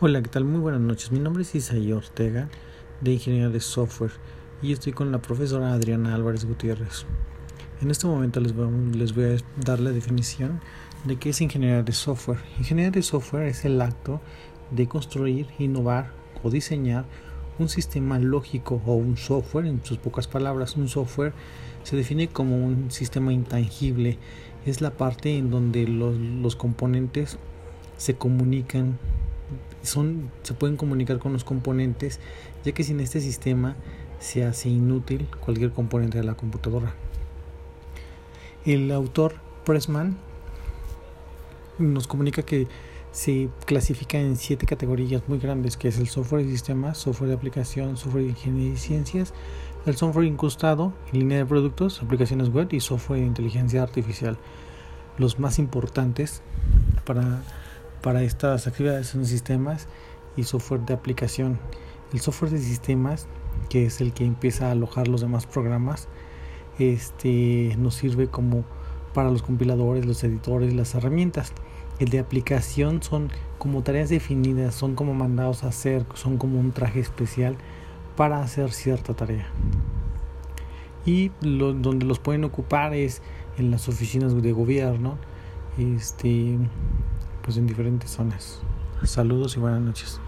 Hola, ¿qué tal? Muy buenas noches. Mi nombre es Isaí Ortega, de Ingeniería de Software, y estoy con la profesora Adriana Álvarez Gutiérrez. En este momento les voy, les voy a dar la definición de qué es ingeniería de software. Ingeniería de software es el acto de construir, innovar o diseñar un sistema lógico o un software, en sus pocas palabras, un software se define como un sistema intangible. Es la parte en donde los, los componentes se comunican son, se pueden comunicar con los componentes, ya que sin este sistema se hace inútil cualquier componente de la computadora. El autor Pressman nos comunica que se clasifica en siete categorías muy grandes, que es el software de sistemas, software de aplicación, software de ingeniería y ciencias, el software incrustado, línea de productos, aplicaciones web y software de inteligencia artificial. Los más importantes para para estas actividades son sistemas y software de aplicación. El software de sistemas, que es el que empieza a alojar los demás programas, este nos sirve como para los compiladores, los editores, las herramientas. El de aplicación son como tareas definidas, son como mandados a hacer, son como un traje especial para hacer cierta tarea. Y lo, donde los pueden ocupar es en las oficinas de gobierno, este, pues en diferentes zonas. Saludos y buenas noches.